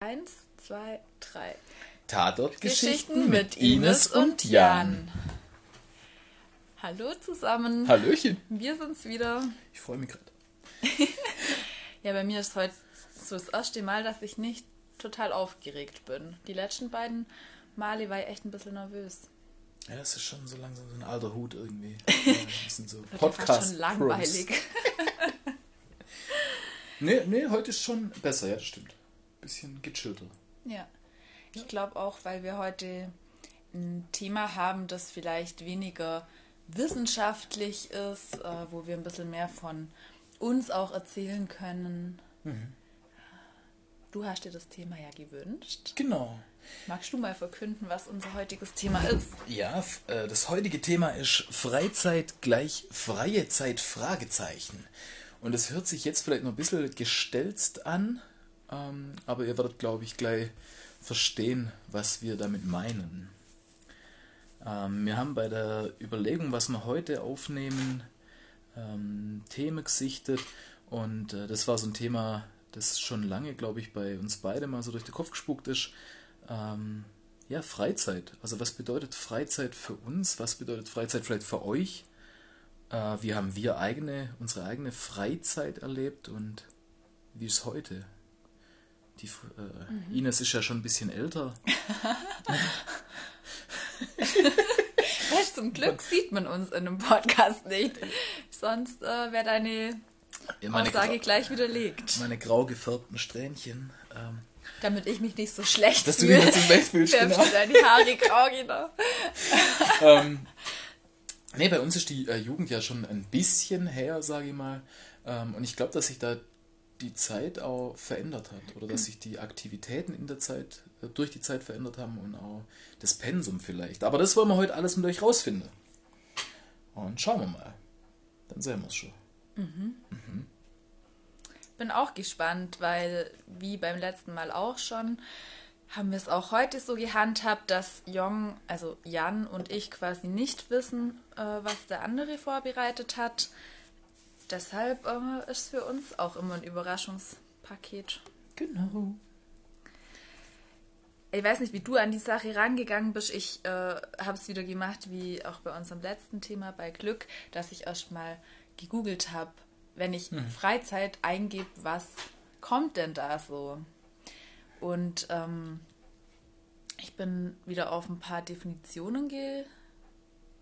Eins, zwei, drei. Tatortgeschichten mit Ines und Jan. Hallo zusammen. Hallöchen. Wir sind's wieder. Ich freue mich gerade. Ja, bei mir ist heute so das erste Mal, dass ich nicht total aufgeregt bin. Die letzten beiden Male war ich echt ein bisschen nervös. Ja, das ist schon so langsam so ein alter Hut irgendwie. Das sind so Wird ja fast Podcast schon langweilig. Nee, nee, heute ist schon besser, ja, das stimmt. Bisschen gechillter. Ja. Ich glaube auch, weil wir heute ein Thema haben, das vielleicht weniger wissenschaftlich ist, äh, wo wir ein bisschen mehr von uns auch erzählen können. Du hast dir das Thema ja gewünscht. Genau. Magst du mal verkünden, was unser heutiges Thema ist? Ja, äh, das heutige Thema ist Freizeit gleich freie Zeit Fragezeichen. Und es hört sich jetzt vielleicht noch ein bisschen gestelzt an, ähm, aber ihr werdet, glaube ich, gleich verstehen, was wir damit meinen. Ähm, wir haben bei der Überlegung, was wir heute aufnehmen, ähm, Themen gesichtet und äh, das war so ein Thema, das schon lange, glaube ich, bei uns beide mal so durch den Kopf gespuckt ist. Ähm, ja, Freizeit. Also was bedeutet Freizeit für uns? Was bedeutet Freizeit vielleicht für euch? Äh, wie haben wir eigene, unsere eigene Freizeit erlebt und wie ist heute? Die, äh, Ines ist ja schon ein bisschen älter. Zum Glück sieht man uns in einem Podcast nicht. Sonst äh, wäre deine Ja, meine, Aussage gleich widerlegt. meine grau gefärbten Strähnchen. Ähm, Damit ich mich nicht so schlecht dass du dich fühle, nicht so schlecht fühlst, genau. du deine Haare grau, genau. ähm, nee, bei uns ist die äh, Jugend ja schon ein bisschen her, sage ich mal. Ähm, und ich glaube, dass sich da die Zeit auch verändert hat oder dass sich die Aktivitäten in der Zeit äh, durch die Zeit verändert haben und auch das Pensum vielleicht. Aber das wollen wir heute alles mit euch rausfinden. Und schauen wir mal. Dann sehen wir es schon. Bin auch gespannt, weil wie beim letzten Mal auch schon, haben wir es auch heute so gehandhabt, dass Jong, also Jan und ich quasi nicht wissen, äh, was der andere vorbereitet hat. Deshalb äh, ist für uns auch immer ein Überraschungspaket. Genau. Ich weiß nicht, wie du an die Sache rangegangen bist. Ich äh, habe es wieder gemacht, wie auch bei unserem letzten Thema bei Glück, dass ich erst mal gegoogelt habe, wenn ich Freizeit eingebe, was kommt denn da so? Und ähm, ich bin wieder auf ein paar Definitionen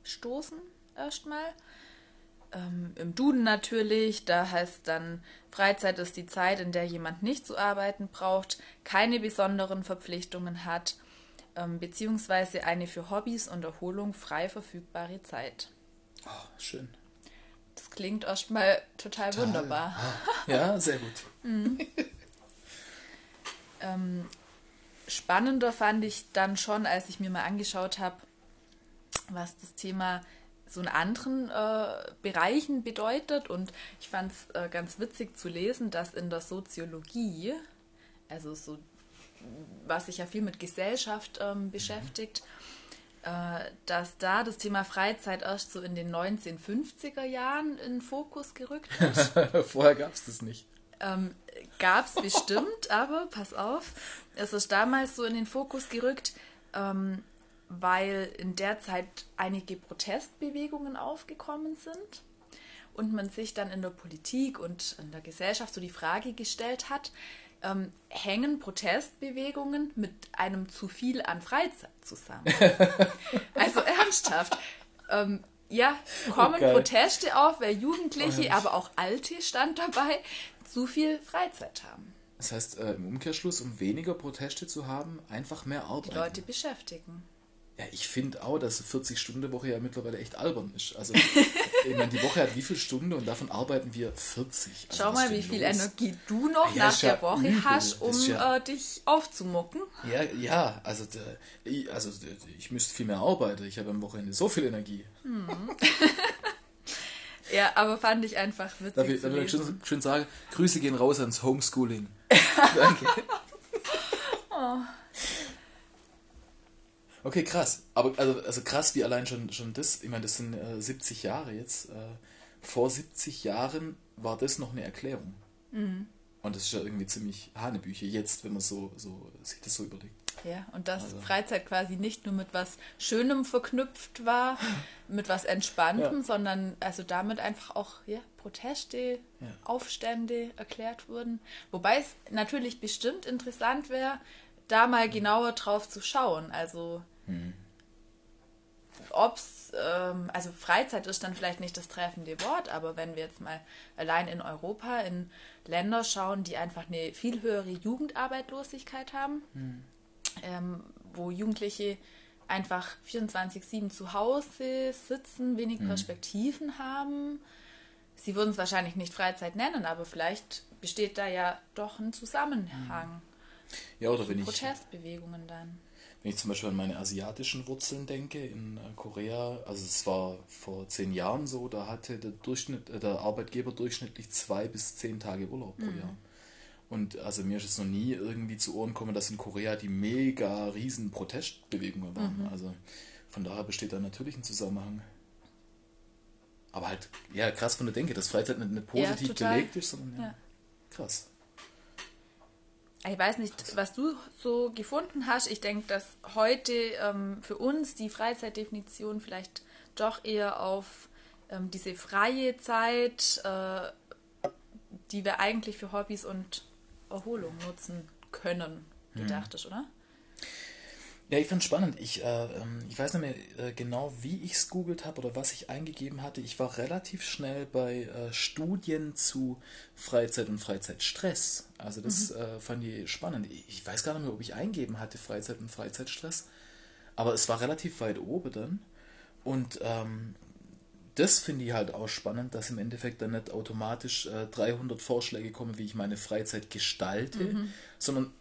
gestoßen, erstmal. Ähm, Im Duden natürlich, da heißt dann, Freizeit ist die Zeit, in der jemand nicht zu arbeiten braucht, keine besonderen Verpflichtungen hat, ähm, beziehungsweise eine für Hobbys und Erholung frei verfügbare Zeit. Oh, schön. Das klingt erstmal total wunderbar. Ah, Ja, sehr gut. Ähm, spannender fand ich dann schon, als ich mir mal angeschaut habe, was das Thema so in anderen äh, Bereichen bedeutet. Und ich fand es äh, ganz witzig zu lesen, dass in der Soziologie, also so, was sich ja viel mit Gesellschaft ähm, beschäftigt, äh, dass da das Thema Freizeit erst so in den 1950er Jahren in den Fokus gerückt ist. Vorher gab es das nicht. Ähm, Gab es bestimmt, aber pass auf, es ist damals so in den Fokus gerückt, ähm, weil in der Zeit einige Protestbewegungen aufgekommen sind und man sich dann in der Politik und in der Gesellschaft so die Frage gestellt hat, ähm, hängen Protestbewegungen mit einem zu viel an Freizeit zusammen? also ernsthaft. Ähm, ja, kommen geil. Proteste auf, weil Jugendliche, Oh, aber auch Alte stand dabei, zu viel Freizeit haben. Das heißt, äh, im Umkehrschluss, um weniger Proteste zu haben, einfach mehr Arbeit. Die Leute beschäftigen. Ja, ich finde auch, dass eine 40-Stunden-Woche ja mittlerweile echt albern ist. Also, ich meine, die Woche hat wie viele Stunden und davon arbeiten wir 40. Also, Schau mal, wie viel los? Energie du noch Ja, nach ja der Woche übel. hast, um ja- äh, dich aufzumucken. Ja, ja, also, der- ich- also der- ich müsste viel mehr arbeiten. Ich habe am Wochenende so viel Energie. Ja, aber fand ich einfach witzig Darf ich, darf ich schön, schön sagen, Grüße gehen raus ans Homeschooling. Danke. Okay, krass. Aber also, also krass, wie allein schon, schon das, ich meine, das sind äh, 70 Jahre jetzt. Äh, vor 70 Jahren war das noch eine Erklärung. Und das ist ja irgendwie ziemlich Hanebüche jetzt, wenn man so, so sich das so überlegt. Ja, und dass also. Freizeit quasi nicht nur mit was Schönem verknüpft war, mit was Entspanntem, ja. sondern also damit einfach auch ja, Proteste, ja. Aufstände erklärt wurden. Wobei es natürlich bestimmt interessant wäre, da mal genauer drauf zu schauen. Also hm. ob es, ähm, also Freizeit ist dann vielleicht nicht das treffende Wort, aber wenn wir jetzt mal allein in Europa in Länder schauen, die einfach eine viel höhere Jugendarbeitslosigkeit haben, hm. ähm, wo Jugendliche einfach 24-7 zu Hause sitzen, wenig hm. Perspektiven haben. Sie würden es wahrscheinlich nicht Freizeit nennen, aber vielleicht besteht da ja doch ein Zusammenhang. Hm. Ja, oder wenn ich. Protestbewegungen dann. Wenn ich zum Beispiel an meine asiatischen Wurzeln denke, in äh, Korea, also es war vor zehn Jahren so, da hatte der, Durchschnitt, äh, der Arbeitgeber durchschnittlich zwei bis zehn Tage Urlaub pro mhm. Jahr. Und also mir ist es noch nie irgendwie zu Ohren gekommen, dass in Korea die mega riesen Protestbewegungen waren. Mhm. Also von daher besteht da natürlich ein Zusammenhang. Aber halt, ja, krass von der Denke, dass Freizeit nicht, nicht positiv ja, belegt ist, sondern ja, ja. krass. Ich weiß nicht, was du so gefunden hast. Ich denke, dass heute ähm, für uns die Freizeitdefinition vielleicht doch eher auf ähm, diese freie Zeit, äh, die wir eigentlich für Hobbys und Erholung nutzen können, gedacht mhm. ist, oder? Ja, ich fand es spannend. Ich, äh, ähm, ich weiß nicht mehr äh, genau, wie ich es googelt habe oder was ich eingegeben hatte. Ich war relativ schnell bei äh, Studien zu Freizeit und Freizeitstress. Also das mhm. Äh, fand ich spannend. Ich weiß gar nicht mehr, ob ich eingeben hatte Freizeit und Freizeitstress. Aber es war relativ weit oben dann. Und ähm, das finde ich halt auch spannend, dass im Endeffekt dann nicht automatisch 300 äh, Vorschläge kommen, wie ich meine Freizeit gestalte, mhm. sondern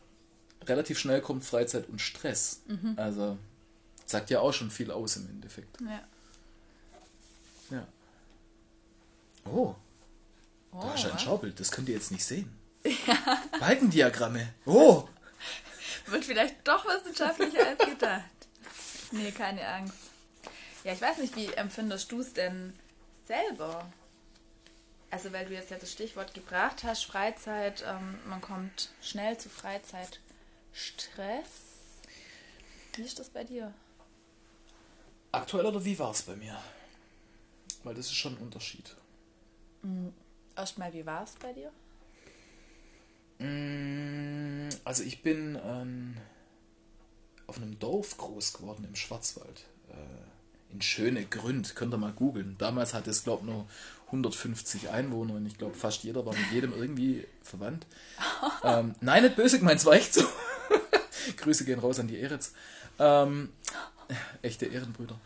relativ schnell kommt Freizeit und Stress. Mhm. Also sagt ja auch schon viel aus im Endeffekt. Ja. Ja. Oh. oh da ist ein Schaubild, das könnt ihr jetzt nicht sehen. Ja. Balkendiagramme. Oh. Wird vielleicht doch wissenschaftlicher als gedacht. Nee, keine Angst. Ja, ich weiß nicht, wie empfindest du es denn selber? Also, weil du jetzt ja das Stichwort gebracht hast, Freizeit, ähm, man kommt schnell zu Freizeit Stress. Wie ist das bei dir? Aktuell oder wie war es bei mir? Weil das ist schon ein Unterschied. Mhm. Erstmal, wie war es bei dir? Mm, also ich bin ähm, auf einem Dorf groß geworden im Schwarzwald. Äh, in Schöne Gründ, könnt ihr mal googeln. Damals hatte es, glaube ich, nur 150 Einwohner und ich glaube, fast jeder war mit jedem irgendwie verwandt. ähm, nein, nicht böse gemeint, es war echt so. Grüße gehen raus an die Eretz. Ähm, echte Ehrenbrüder.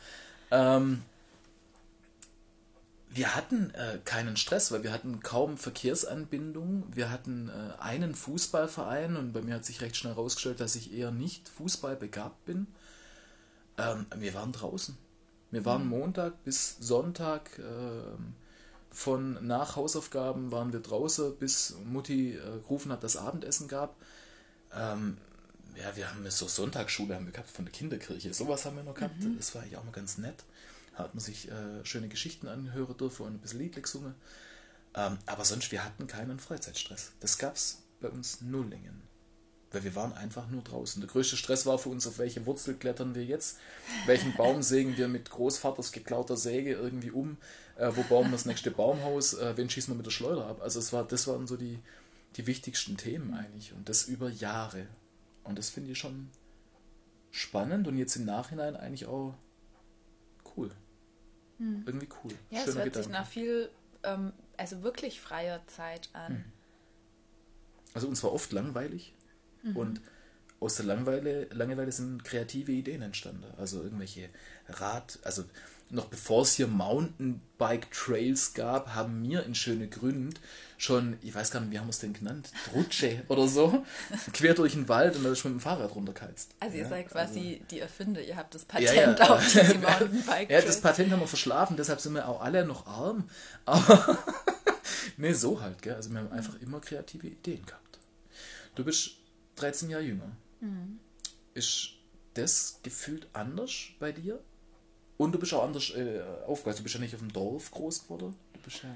Ähm, wir hatten äh, keinen Stress, weil wir hatten kaum Verkehrsanbindung. Wir hatten äh, einen Fußballverein und bei mir hat sich recht schnell herausgestellt, dass ich eher nicht Fußball begabt bin. Ähm, wir waren draußen. Wir waren mhm. Montag bis Sonntag äh, von nach Hausaufgaben waren wir draußen, bis Mutti äh, gerufen hat, dass Abendessen gab. Ähm, ja, wir haben so Sonntagsschule haben wir gehabt von der Kinderkirche. Sowas haben wir noch gehabt. Mhm. Das war eigentlich auch mal ganz nett. Hat man sich äh, schöne Geschichten anhören dürfen und ein bisschen Lied gesungen. Ähm, aber sonst, wir hatten keinen Freizeitstress. Das gab es bei uns nullingen. Weil wir waren einfach nur draußen. Der größte Stress war für uns, auf welche Wurzel klettern wir jetzt, welchen Baum sägen wir mit Großvaters geklauter Säge irgendwie um, äh, wo bauen wir das nächste Baumhaus, äh, wen schießen wir mit der Schleuder ab. Also es war, das waren so die, die wichtigsten Themen eigentlich. Und das über Jahre. Und das finde ich schon spannend und jetzt im Nachhinein eigentlich auch cool. Hm. Irgendwie cool. Ja, Schöne es hört Gedanken. sich nach viel, ähm, also wirklich freier Zeit an. Hm. Also uns war oft langweilig mhm. und aus der Langeweile, Langeweile sind kreative Ideen entstanden. Also irgendwelche Rad, also noch bevor es hier Mountainbike Trails gab, haben wir in Schöne Gründ schon, ich weiß gar nicht, wie haben wir es denn genannt, Rutsche oder so, quer durch den Wald und da ist mit dem Fahrrad runtergeheizt. Also ihr ja, seid quasi also, die Erfinder, ihr habt das Patent ja, ja, auf diese Mountainbike Trails. Ja, das Patent haben wir verschlafen, deshalb sind wir auch alle noch arm. Aber nee, so halt, gell? Also wir haben einfach immer kreative Ideen gehabt. Du bist 13 Jahre jünger. Mhm. Ist das gefühlt anders bei dir? Und du bist auch anders äh, aufgewachsen. Du bist ja nicht auf dem Dorf groß geworden. Du bist ja,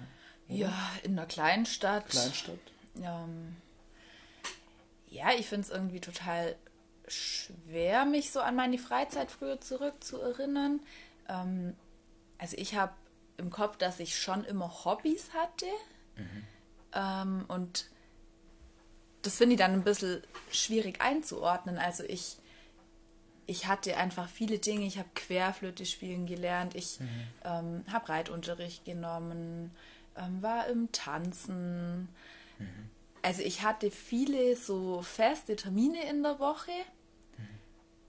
ja in einer Kleinstadt. Kleinstadt. Ähm, Ja, ich finde es irgendwie total schwer, mich so an meine Freizeit früher zurückzuerinnern. Ähm, also ich habe im Kopf, dass ich schon immer Hobbys hatte. Mhm. Ähm, und das finde ich dann ein bisschen schwierig einzuordnen. Also ich, ich hatte einfach viele Dinge. Ich habe Querflöte spielen gelernt. Ich mhm. ähm, habe Reitunterricht genommen, ähm, war im Tanzen. Mhm. Also ich hatte viele so feste Termine in der Woche. Mhm.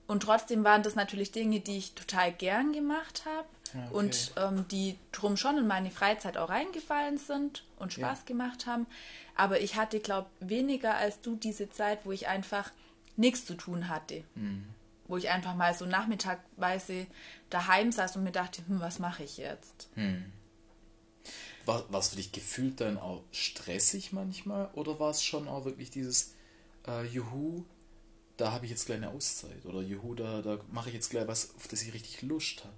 Und trotzdem waren das natürlich Dinge, die ich total gern gemacht habe. Okay. Und ähm, die drum schon in meine Freizeit auch reingefallen sind und Spaß ja. gemacht haben. Aber ich hatte, glaube weniger als du diese Zeit, wo ich einfach nichts zu tun hatte. Wo ich einfach mal so nachmittagweise daheim saß und mir dachte, hm, was mache ich jetzt? War, war es für dich gefühlt dann auch stressig manchmal? Oder war es schon auch wirklich dieses äh, Juhu, da habe ich jetzt gleich eine Auszeit? Oder Juhu, da, da mache ich jetzt gleich was, auf das ich richtig Lust habe?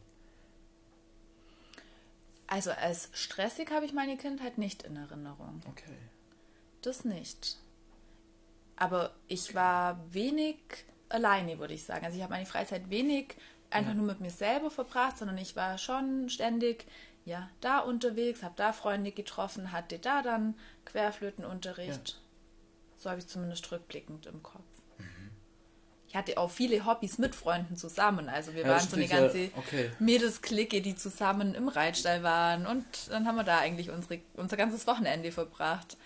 Also als stressig habe ich meine Kindheit nicht in Erinnerung. Okay. Das nicht. Aber ich war wenig alleine, würde ich sagen. Also ich habe meine Freizeit wenig einfach ja. nur mit mir selber verbracht, sondern ich war schon ständig ja da unterwegs, habe da Freunde getroffen, hatte da dann Querflötenunterricht. Ja. So habe ich zumindest rückblickend im Kopf ich hatte auch viele Hobbys mit Freunden zusammen. Also wir ja, waren so eine ganze okay. Mädelsklicke, die zusammen im Reitstall waren. Und dann haben wir da eigentlich unsere, unser ganzes Wochenende verbracht.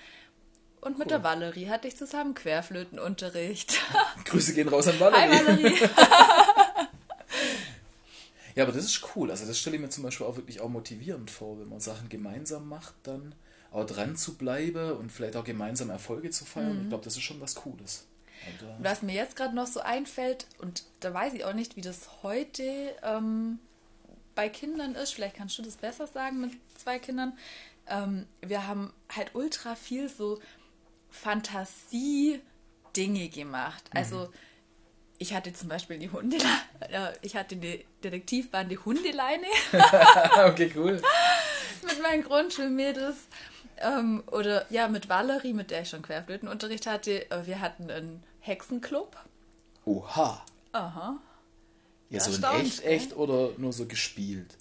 Und cool. mit der Valerie hatte ich zusammen Querflötenunterricht. Grüße gehen raus an Valerie. Hi Valerie. ja, aber das ist cool. Also das stelle ich mir zum Beispiel auch wirklich auch motivierend vor, wenn man Sachen gemeinsam macht, dann auch dran zu bleiben und vielleicht auch gemeinsam Erfolge zu feiern. Mhm. Ich glaube, das ist schon was Cooles. Und was mir jetzt gerade noch so einfällt, und da weiß ich auch nicht, wie das heute ähm, bei Kindern ist, vielleicht kannst du das besser sagen mit zwei Kindern. Ähm, wir haben halt ultra viel so Fantasie-Dinge gemacht. Mhm. Also ich hatte zum Beispiel die Hunde, äh, ich hatte die Detektivbande Hundeleine. okay, cool. mit meinen Grundschulmädels. Ähm, oder ja, mit Valerie, mit der ich schon Querflötenunterricht hatte. Äh, wir hatten einen Hexenclub. Oha. Aha. Ja, so in echt, echt oder nur so gespielt?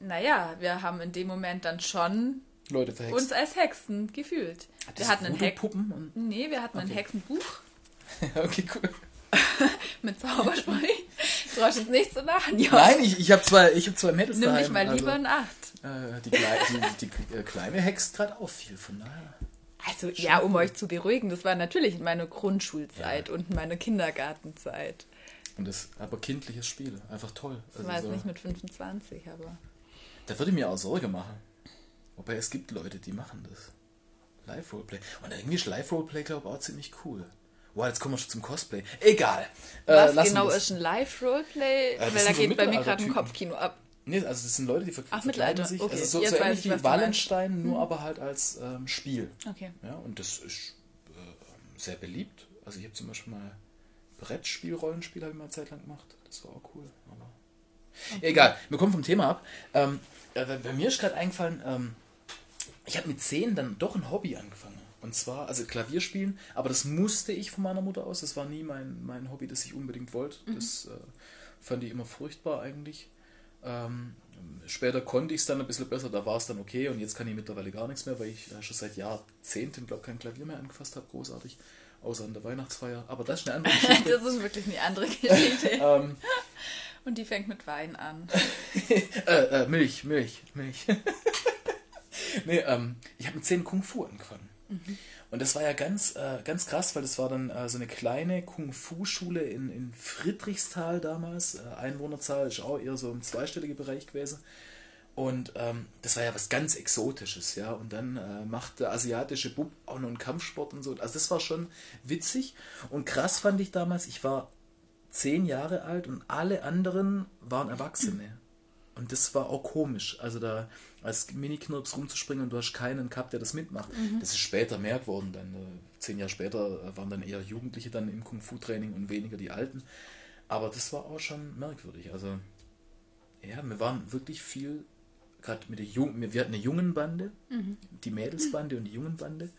Naja, wir haben in dem Moment dann schon Leute verhext. uns als Hexen gefühlt. Hat wir hatten ein und Nee, wir hatten okay. ein Hexenbuch. okay, cool. mit Zaubersprüchen. Du brauchst jetzt nicht so lachen, ja. Nein, ich, ich habe zwei, hab zwei Mädels Nimm daheim. dich mal lieber also, in Acht. Äh, die, die, die, die, äh, Kleine hext gerade auch viel, von daher. Also Schon ja, um euch zu beruhigen, das war natürlich in meiner Grundschulzeit ja. und in meiner Kindergartenzeit. Und das aber kindliches Spiel, einfach toll. Das also war jetzt so, nicht mit 25, aber. Da würde ich mir auch Sorge machen. Wobei es gibt Leute, die machen das. Live-Roleplay. Und irgendwie ist Live-Roleplay, glaube ich, auch ziemlich cool. Wow, jetzt kommen wir schon zum Cosplay. Egal. Äh, Was genau ist ein Live-Roleplay? Äh, Weil da geht bei mir gerade ein Kopfkino ab. Nee, also das sind Leute, die ver Ach, verkleiden sich. Okay. Also so, so ähnlich wie Wallenstein, nur hm. aber halt als ähm, Spiel. Okay. Ja, und das ist äh, sehr beliebt. Also ich habe zum Beispiel mal Brettspiel, Rollenspiel habe ich mal eine Zeit lang gemacht. Das war auch cool. Aber okay. Egal, wir kommen vom Thema ab. Ähm, äh, bei mir ist gerade eingefallen, ähm, ich habe mit zehn dann doch ein Hobby angefangen. Und zwar, also Klavierspielen, aber das musste ich von meiner Mutter aus. Das war nie mein, mein Hobby, das ich unbedingt wollte. Mhm. Das äh, fand ich immer furchtbar eigentlich. Ähm, später konnte ich es dann ein bisschen besser, da war es dann okay und jetzt kann ich mittlerweile gar nichts mehr, weil ich äh, schon seit Jahrzehnten, glaube kein Klavier mehr angefasst habe, großartig, außer an der Weihnachtsfeier. Aber das ist eine andere Geschichte. das ist wirklich eine andere Geschichte. ähm, und die fängt mit Wein an. äh, äh, Milch, Milch, Milch. nee, ähm, ich habe mit 10 Kung Fu angefangen. Mhm. Und das war ja ganz, äh, ganz krass, weil das war dann äh, so eine kleine Kung-Fu-Schule in, in Friedrichsthal damals. Äh, Einwohnerzahl ist auch eher so im zweistelligen Bereich gewesen. Und ähm, das war ja was ganz Exotisches, ja. Und dann äh, macht der asiatische Bub auch noch einen Kampfsport und so. Also das war schon witzig. Und krass fand ich damals, ich war zehn Jahre alt und alle anderen waren Erwachsene. Und das war auch komisch. Also da als Mini-Knirps rumzuspringen und du hast keinen gehabt, der das mitmacht. Mhm. Das ist später mehr geworden. Dann, äh, zehn Jahre später äh, waren dann eher Jugendliche dann im Kung-Fu-Training und weniger die Alten. Aber das war auch schon merkwürdig. Also, ja, wir waren wirklich viel, gerade mit der Jungen, wir hatten eine Jungenbande, mhm. die Mädelsbande und die Jungenbande,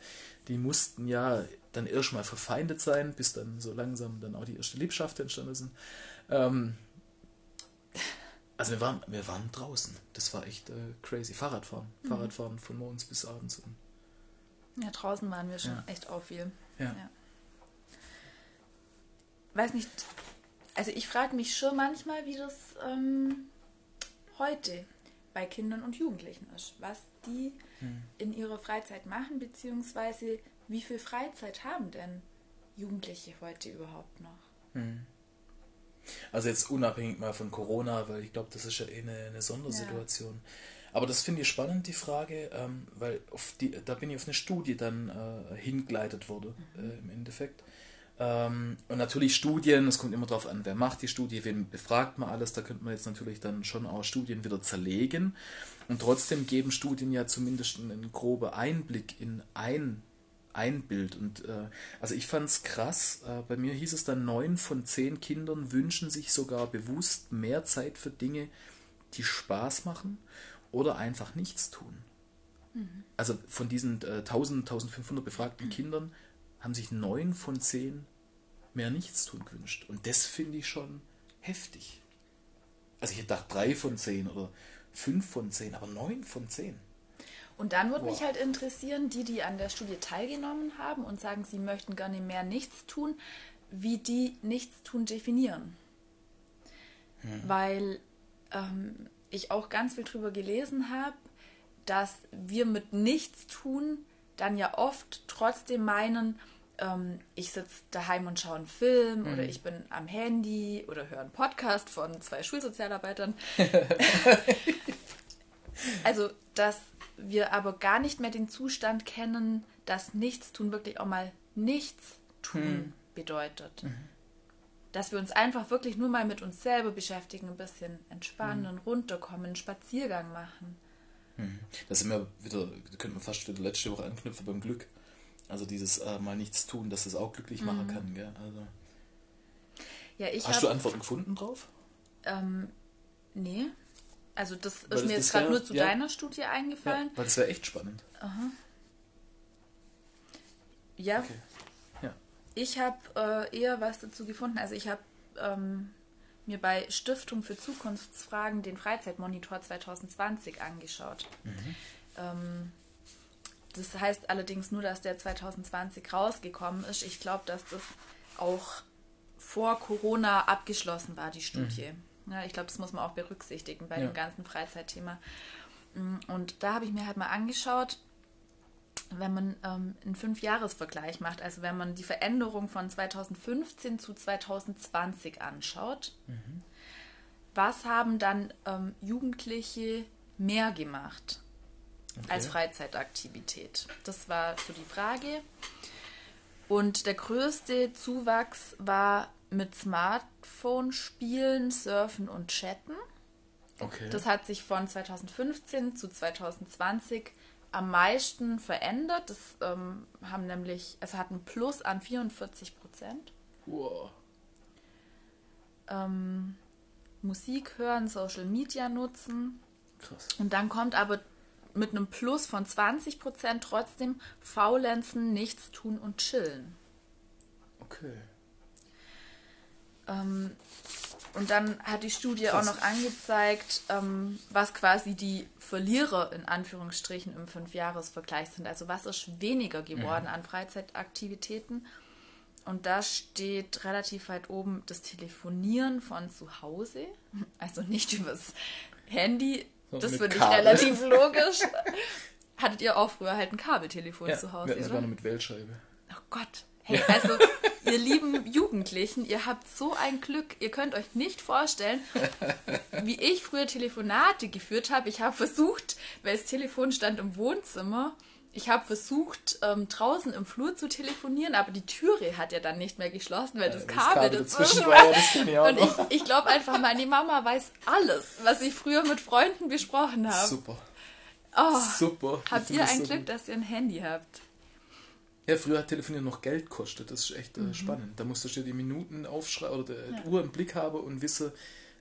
die mussten ja dann erstmal verfeindet sein, bis dann so langsam dann auch die erste Liebschaft entstanden sind. Ähm, also wir waren, wir waren draußen. Das war echt äh, crazy. Fahrradfahren. Mhm. Fahrradfahren von morgens bis abends. Ja, draußen waren wir schon ja. echt auch viel. Ja. ja. Weiß nicht, also ich frage mich schon manchmal, wie das ähm, heute bei Kindern und Jugendlichen ist. Was die hm. in ihrer Freizeit machen, beziehungsweise wie viel Freizeit haben denn Jugendliche heute überhaupt noch? Hm. Also jetzt unabhängig mal von Corona, weil ich glaube, das ist ja eh eine, eine Sondersituation. Ja. Aber das finde ich spannend, die Frage, ähm, weil die, da bin ich auf eine Studie dann äh, hingeleitet wurde, mhm. äh, im Endeffekt. Ähm, und natürlich Studien, es kommt immer darauf an, wer macht die Studie, wen befragt man alles, da könnte man jetzt natürlich dann schon auch Studien wieder zerlegen. Und trotzdem geben Studien ja zumindest einen groben Einblick in ein, ein Bild. Und äh, also ich fand es krass, äh, bei mir hieß es dann, neun von zehn Kindern wünschen sich sogar bewusst mehr Zeit für Dinge, die Spaß machen oder einfach nichts tun. Mhm. Also von diesen äh, 1000, 1500 befragten mhm. Kindern haben sich neun von zehn mehr nichts tun gewünscht. Und das finde ich schon heftig. Also ich hätte gedacht drei von zehn oder fünf von zehn, aber neun von zehn. Und dann würde mich halt interessieren, die, die an der Studie teilgenommen haben und sagen, sie möchten gerne mehr nichts tun, wie die nichts tun definieren. Hm. Weil ähm, ich auch ganz viel drüber gelesen habe, dass wir mit nichts tun dann ja oft trotzdem meinen, ähm, ich sitze daheim und schaue einen Film mhm. oder ich bin am Handy oder höre einen Podcast von zwei Schulsozialarbeitern. also, dass wir aber gar nicht mehr den Zustand kennen, dass Nichtstun wirklich auch mal nichts tun mhm. bedeutet. Mhm. Dass wir uns einfach wirklich nur mal mit uns selber beschäftigen, ein bisschen entspannen, mhm. runterkommen, einen Spaziergang machen. Mhm. Das sind wir wieder, da könnte man fast wieder letzte Woche anknüpfen beim Glück. Also dieses äh, mal nichts tun, dass es auch glücklich mhm. machen kann. Gell? Also, ja, ich Hast hab, du Antworten gefunden drauf? Ähm, nee. Also das ist mir jetzt gerade nur zu ja, deiner Studie eingefallen. Ja, weil das wäre echt spannend. Aha. Ja. Okay. ja. Ich habe äh, eher was dazu gefunden. Also ich habe ähm, mir bei Stiftung für Zukunftsfragen den Freizeitmonitor 2020 angeschaut. Mhm. Ähm, das heißt allerdings nur, dass der 2020 rausgekommen ist. Ich glaube, dass das auch vor Corona abgeschlossen war, die Studie. Mhm. Ja, ich glaube, das muss man auch berücksichtigen bei ja. dem ganzen Freizeitthema. Mm, und da habe ich mir halt mal angeschaut, wenn man ähm, einen Fünfjahresvergleich macht, also wenn man die Veränderung von 2015 zu 2020 anschaut, mhm. was haben dann ähm, Jugendliche mehr gemacht? okay. als Freizeitaktivität. Das war so die Frage. Und der größte Zuwachs war mit Smartphone-Spielen, Surfen und Chatten. Okay. Das hat sich von 2015 zu 2020 am meisten verändert. Das ähm, haben nämlich, es hat ein Plus an 44 Prozent. Wow. Ähm, Musik hören, Social Media nutzen. Krass. Und dann kommt aber mit einem Plus von 20% trotzdem faulenzen, nichts tun und chillen. Okay. Ähm, und dann hat die Studie Krass. auch noch angezeigt, ähm, was quasi die Verlierer in Anführungsstrichen im Fünfjahresvergleich sind. Also was ist weniger geworden mhm. an Freizeitaktivitäten. Und da steht relativ weit oben das Telefonieren von zu Hause. Also nicht übers Handy, das finde ich relativ logisch. Hattet ihr auch früher halt ein Kabeltelefon ja, zu Hause? Ja, das war nur mit Wählscheibe. Oh Gott. Hey, also, ihr lieben Jugendlichen, ihr habt so ein Glück. Ihr könnt euch nicht vorstellen, wie ich früher Telefonate geführt habe. Ich habe versucht, weil das Telefon stand im Wohnzimmer, ich habe versucht, ähm, draußen im Flur zu telefonieren, aber die Türe hat ja dann nicht mehr geschlossen, weil das, das Kabel, dazwischen war. Ja, und ich, ich glaube einfach, meine Mama weiß alles, was ich früher mit Freunden besprochen habe. Super. Oh, Super. Habt ihr ein so Glück, dass ihr ein Handy habt? Ja, früher hat Telefonieren noch Geld gekostet. Das ist echt äh, mhm. spannend. Da musstest du dir die Minuten aufschreiben oder die ja. Uhr im Blick haben und wissen,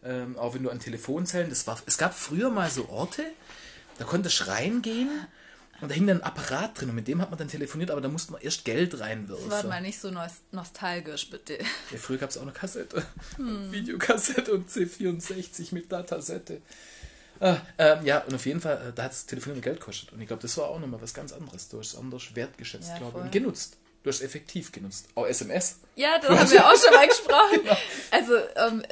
ähm, auch wenn du an Telefonzellen, das war, es gab früher mal so Orte, da konntest du reingehen Und da hing dann ein Apparat drin und mit dem hat man dann telefoniert, aber da musste man erst Geld reinwirfen. Das war mal nicht so nostalgisch, bitte. Ja, früher gab es auch eine Kassette. Hm. Videokassette und C64 mit Datasette. Ah, ähm, ja, und auf jeden Fall, äh, da hat das Telefonieren Geld gekostet. Und ich glaube, das war auch nochmal was ganz anderes. Du hast es anders wertgeschätzt, ja, glaube ich. Und genutzt. Du hast es effektiv genutzt. Auch SMS. Ja, das haben wir auch schon mal gesprochen. genau. Also, ähm,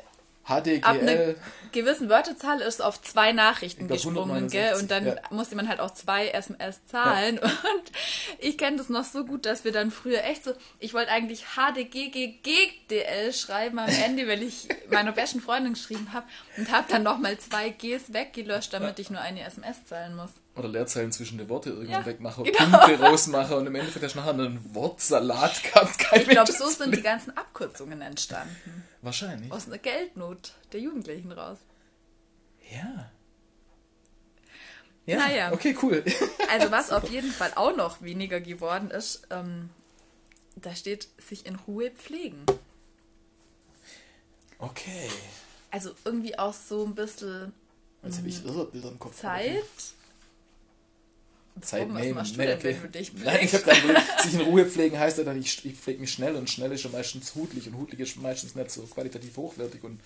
HDGL. Ab einer gewissen Wörterzahl ist auf zwei Nachrichten gesprungen, gell? Und dann ja. musste man halt auch zwei SMS zahlen. Ja. Und ich kenne das noch so gut, dass wir dann früher echt so, ich wollte eigentlich HDGGGDL schreiben am Ende, weil ich meiner besten Freundin geschrieben habe und habe dann nochmal zwei Gs weggelöscht, damit ich nur eine SMS zahlen muss. Oder Leerzeilen zwischen den Worten irgendwann ja, wegmache, genau. Punkte rausmache und im Endeffekt hast du nachher einen Wortsalat gehabt. ich glaube, so sind die ganzen Abkürzungen entstanden. Wahrscheinlich. Aus einer Geldnot der Jugendlichen raus. Ja. Ja, naja. okay, cool. Also was auf jeden Fall auch noch weniger geworden ist, ähm, da steht sich in Ruhe pflegen. Okay. Also irgendwie auch so ein bisschen Jetzt habe ich irre Bilder im Kopf. Zeit. Zeit Warum, nehmen. Was nee, okay. Nein, ich habe gerade sich in Ruhe pflegen heißt ja dann, ich, ich pflege mich schnell und schnell ist ja meistens hudlig und hudlig ist meistens nicht so qualitativ hochwertig und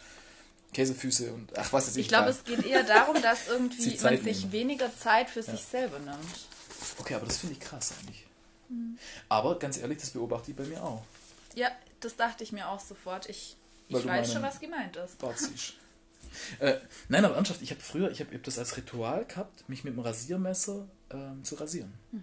Käsefüße und ach was ist ich. Ich glaube, es geht eher darum, dass irgendwie man sich nehmen. weniger Zeit für ja. sich selber nimmt. Okay, aber das finde ich krass eigentlich. Hm. Aber ganz ehrlich, das beobachte ich bei mir auch. Ja, das dachte ich mir auch sofort. Ich, ich weiß schon, was gemeint ist. äh, nein, aber ernsthaft, ich habe früher, ich habe hab das als Ritual gehabt, mich mit dem Rasiermesser ähm, zu rasieren. Mhm.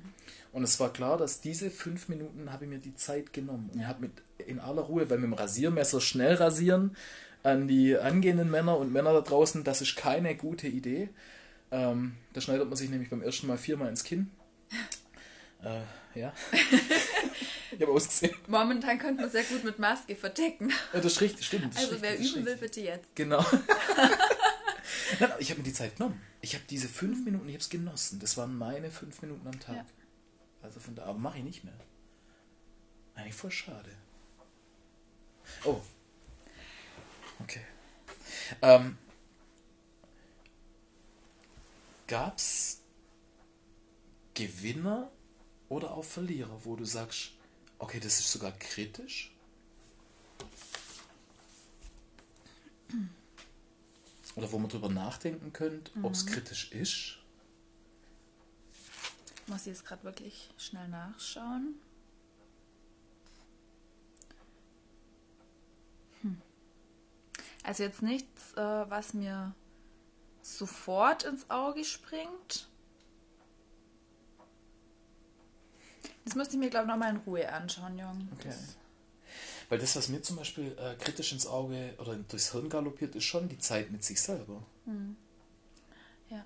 Und es war klar, dass diese fünf Minuten habe ich mir die Zeit genommen. Und ich habe mit in aller Ruhe, weil mit dem Rasiermesser schnell rasieren an die angehenden Männer und Männer da draußen, das ist keine gute Idee. Ähm, da schneidet man sich nämlich beim ersten Mal viermal ins Kinn. Äh, ja. ich habe ausgesehen. Momentan könnte man sehr gut mit Maske verdecken. Ja, das stimmt, stimmt. Das also wer üben will, bitte jetzt. Genau. Nein, ich habe mir die Zeit genommen. Ich habe diese fünf Minuten, ich habe es genossen. Das waren meine fünf Minuten am Tag. Ja. Also von da, aber mache ich nicht mehr. Eigentlich voll schade. Oh. Okay. Ähm, Gab es Gewinner oder auch Verlierer, wo du sagst, okay, das ist sogar kritisch? Oder wo man drüber nachdenken könnte, mhm. ob es kritisch ist? Muss ich jetzt gerade wirklich schnell nachschauen. Hm. Also jetzt nichts, äh, was mir sofort ins Auge springt. Das müsste ich mir, glaube ich, nochmal in Ruhe anschauen, Jung. Okay. Das weil das, was mir zum Beispiel äh, kritisch ins Auge oder durchs Hirn galoppiert, ist schon die Zeit mit sich selber. Hm. Ja.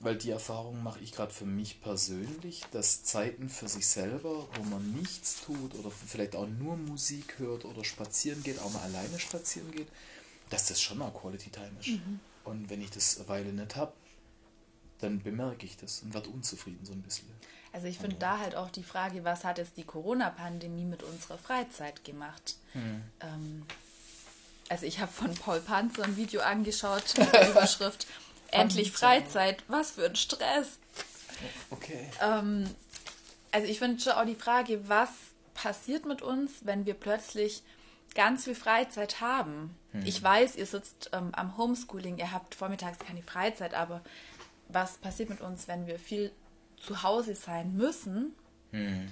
Weil die Erfahrung mache ich gerade für mich persönlich, dass Zeiten für sich selber, wo man nichts tut oder vielleicht auch nur Musik hört oder spazieren geht, auch mal alleine spazieren geht, dass das schon mal Quality Time ist. Mhm. Und wenn ich das eine Weile nicht habe, dann bemerke ich das und werde unzufrieden so ein bisschen. Also ich finde da halt auch die Frage, was hat jetzt die Corona-Pandemie mit unserer Freizeit gemacht? Hm. Ähm, also ich habe von Paul Panzer ein Video angeschaut mit der Überschrift Endlich Freizeit, was für ein Stress. Okay. Ähm, also ich finde schon auch die Frage, was passiert mit uns, wenn wir plötzlich ganz viel Freizeit haben? Hm. Ich weiß, ihr sitzt ähm, am Homeschooling, ihr habt vormittags keine Freizeit, aber was passiert mit uns, wenn wir viel zu Hause sein müssen. Hm.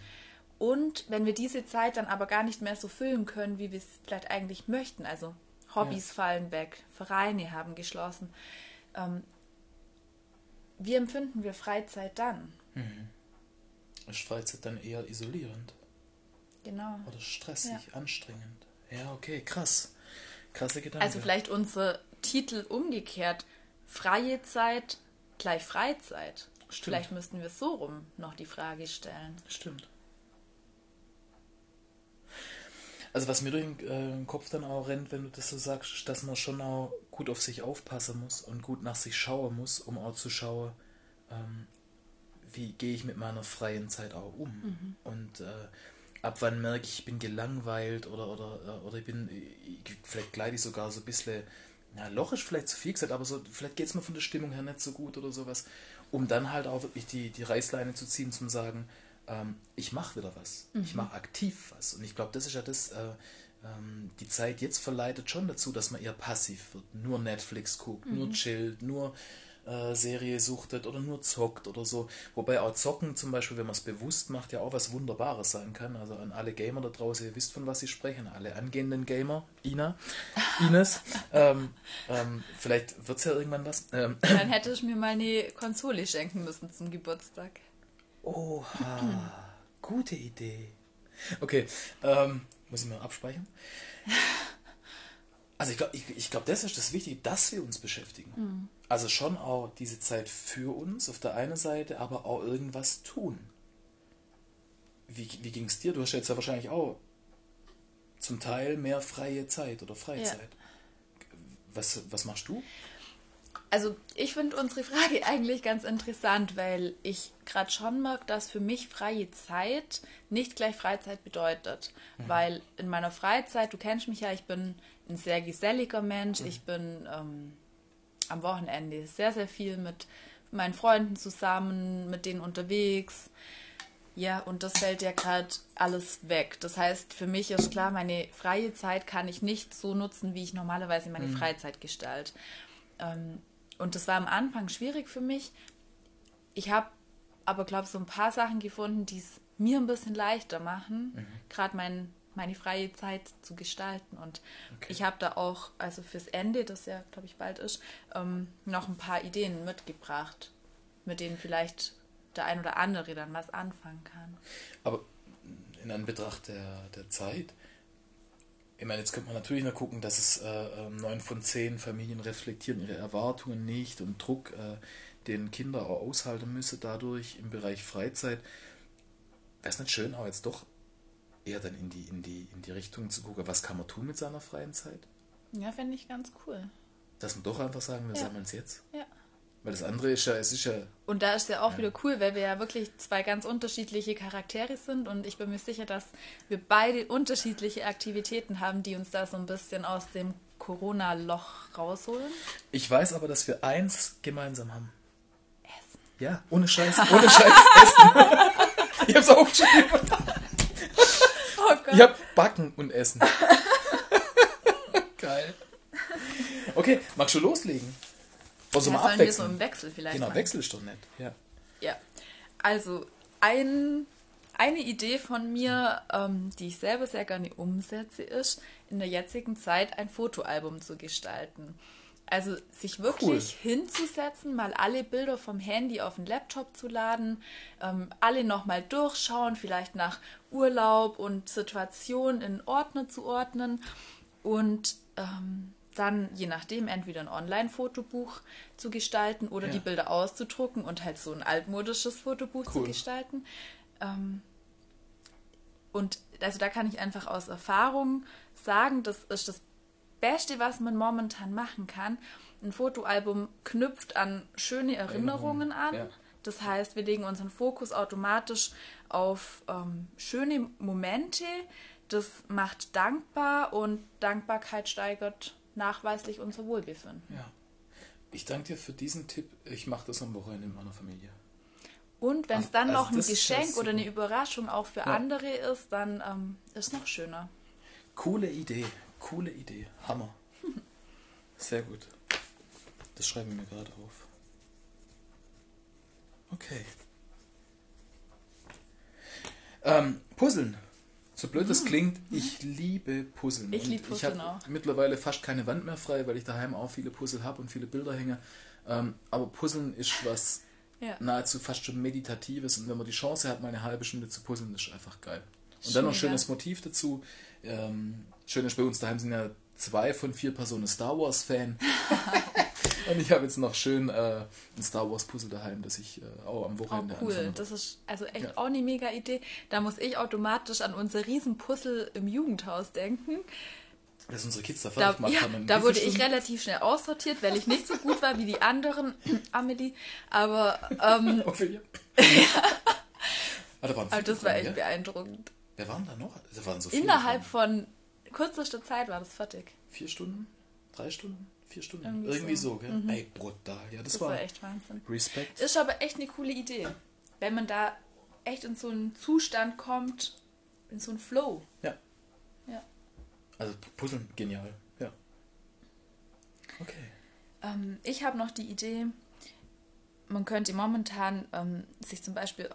Und wenn wir diese Zeit dann aber gar nicht mehr so füllen können, wie wir es vielleicht eigentlich möchten, also Hobbys ja. fallen weg, Vereine haben geschlossen, ähm, wie empfinden wir Freizeit dann? Mhm. Ist Freizeit dann eher isolierend? Genau. Oder stressig, ja. anstrengend? Ja, okay, krass. Krasse Gedanke. Also vielleicht unser Titel umgekehrt. Freie Zeit gleich Freizeit. Stimmt. Vielleicht müssten wir so rum noch die Frage stellen. Stimmt. Also was mir durch den äh, Kopf dann auch rennt, wenn du das so sagst, ist, dass man schon auch gut auf sich aufpassen muss und gut nach sich schauen muss, um auch zu schauen, ähm, wie gehe ich mit meiner freien Zeit auch um. Mhm. Und äh, ab wann merke ich, ich bin gelangweilt oder, oder, äh, oder ich bin, ich, vielleicht gleite ich sogar so ein bisschen, ja, Loch ist vielleicht zu viel gesagt, aber so, vielleicht geht es mir von der Stimmung her nicht so gut oder sowas. um dann halt auch wirklich die, die Reißleine zu ziehen, zum sagen, ähm, ich mache wieder was, mhm. ich mache aktiv was. Und ich glaube, das ist ja das, äh, ähm, die Zeit jetzt verleitet schon dazu, dass man eher passiv wird, nur Netflix guckt, mhm. nur chillt, nur äh, Serie suchtet oder nur zockt oder so. Wobei auch Zocken zum Beispiel, wenn man es bewusst macht, ja auch was Wunderbares sein kann. Also an alle Gamer da draußen, ihr wisst von was ich spreche, an alle angehenden Gamer, Ina, Ines. ähm, ähm, vielleicht wird es ja irgendwann was. Ähm, Dann hätte ich mir mal eine Konsole schenken müssen zum Geburtstag. Oha, gute Idee. Okay, ähm, muss ich mal abspeichern? Also ich glaube, ich, ich glaub, das ist das Wichtige, dass wir uns beschäftigen. Mhm. Also schon auch diese Zeit für uns auf der einen Seite, aber auch irgendwas tun. Wie, wie ging es dir? Du hast jetzt ja wahrscheinlich auch zum Teil mehr freie Zeit oder Freizeit. Ja. Was, was machst du? Also ich finde unsere Frage eigentlich ganz interessant, weil ich gerade schon merke, dass für mich freie Zeit nicht gleich Freizeit bedeutet. Mhm. Weil in meiner Freizeit, du kennst mich ja, ich bin ein sehr geselliger Mensch, mhm. ich bin ähm, am Wochenende sehr, sehr viel mit meinen Freunden zusammen, mit denen unterwegs. Ja, und das fällt ja gerade alles weg. Das heißt, für mich ist klar, meine freie Zeit kann ich nicht so nutzen, wie ich normalerweise meine mhm. Freizeit gestalte. Ähm, und das war am Anfang schwierig für mich. Ich habe aber, glaube ich, so ein paar Sachen gefunden, die es mir ein bisschen leichter machen, mhm. gerade mein, meine freie Zeit zu gestalten. Und okay. ich habe da auch, also fürs Ende, das ja, glaube ich, bald ist, ähm, noch ein paar Ideen mitgebracht, mit denen vielleicht der ein oder andere dann was anfangen kann. Aber in Anbetracht der, der Zeit, ich meine, jetzt könnte man natürlich noch gucken, dass es äh, ähm, neun von zehn Familien reflektieren ihre Erwartungen nicht und Druck, äh, den Kinder auch aushalten müssen dadurch im Bereich Freizeit. Wäre es nicht schön, auch jetzt doch eher dann in die, in, die, in die Richtung zu gucken, was kann man tun mit seiner freien Zeit? Ja, fände ich ganz cool. Dass man doch einfach sagen, wir ja. sammeln es jetzt. Ja. Weil das andere ist ja, es ist ja. Und da ist ja auch ja. wieder cool, weil wir ja wirklich zwei ganz unterschiedliche Charaktere sind und ich bin mir sicher, dass wir beide unterschiedliche Aktivitäten haben, die uns da so ein bisschen aus dem Corona-Loch rausholen. Ich weiß aber, dass wir eins gemeinsam haben. Essen. Ja, ohne Scheiß, ohne Scheiß Essen. ich hab's auch hab Backen und Essen. Geil. Okay, magst du loslegen? Also ja, mal abwechseln. Wir so im Wechsel vielleicht. Genau, machen. Wechsel ist doch nett. Ja. Ja. Also ein, eine Idee von mir, ähm, die ich selber sehr gerne umsetze, ist, in der jetzigen Zeit ein Fotoalbum zu gestalten. Also sich wirklich cool. hinzusetzen, mal alle Bilder vom Handy auf den Laptop zu laden, ähm, alle nochmal durchschauen, vielleicht nach Urlaub und Situation in Ordner zu ordnen und ähm, dann je nachdem entweder ein Online-Fotobuch zu gestalten oder ja. die Bilder auszudrucken und halt so ein altmodisches Fotobuch cool. zu gestalten. Ähm, und also da kann ich einfach aus Erfahrung sagen, das ist das Beste, was man momentan machen kann. Ein Fotoalbum knüpft an schöne Erinnerungen an. Ja. Das heißt, wir legen unseren Fokus automatisch auf ähm, schöne Momente. Das macht dankbar und Dankbarkeit steigert nachweislich unser Wohlbefinden. Ja. Ich danke dir für diesen Tipp. Ich mache das am Wochenende in meiner Familie. Und wenn es dann also noch ein Geschenk oder eine Überraschung auch für ja. andere ist, dann ähm, ist es noch schöner. Coole Idee, coole Idee. Hammer. Sehr gut. Das schreiben wir mir gerade auf. Okay. Ähm, Puzzeln. So blöd das hm. klingt, ich liebe Puzzeln. Ich liebe Puzzeln ich auch. mittlerweile fast keine Wand mehr frei, weil ich daheim auch viele Puzzle habe und viele Bilder hänge. Ähm, aber Puzzeln ist was ja. nahezu fast schon Meditatives und wenn man die Chance hat, mal eine halbe Stunde zu puzzeln, ist einfach geil. Und Schön, dann noch ein schönes ja. Motiv dazu. Ähm, schön ist bei uns daheim sind ja zwei von vier Personen Star Wars Fan. Und ich habe jetzt noch schön äh, ein Star Wars Puzzle daheim, das ich äh, auch am Wochenende oh, cool. Das ist also echt ja. auch eine mega Idee. Da muss ich automatisch an unser Riesenpuzzle im Jugendhaus denken. Das unsere Kids da fertig gemacht ja, haben. Da wurde ich relativ schnell aussortiert, weil ich nicht so gut war wie die anderen, Amelie. Aber, ähm, Ophelia. ja. Ah, da Aber das war echt ja? beeindruckend. Wer waren da noch? Da waren so Innerhalb von kürzester Zeit war das fertig. Vier Stunden? drei Stunden, vier Stunden, irgendwie, irgendwie so, so gell? Mhm. Ey, brutal. Ja, das, das war, war echt Wahnsinn. Respekt. Ist aber echt eine coole Idee, wenn man da echt in so einen Zustand kommt, in so einen Flow. Ja. Ja. Also Puzzeln, genial. Ja. Okay. Ähm, ich habe noch die Idee, man könnte momentan ähm, sich zum Beispiel,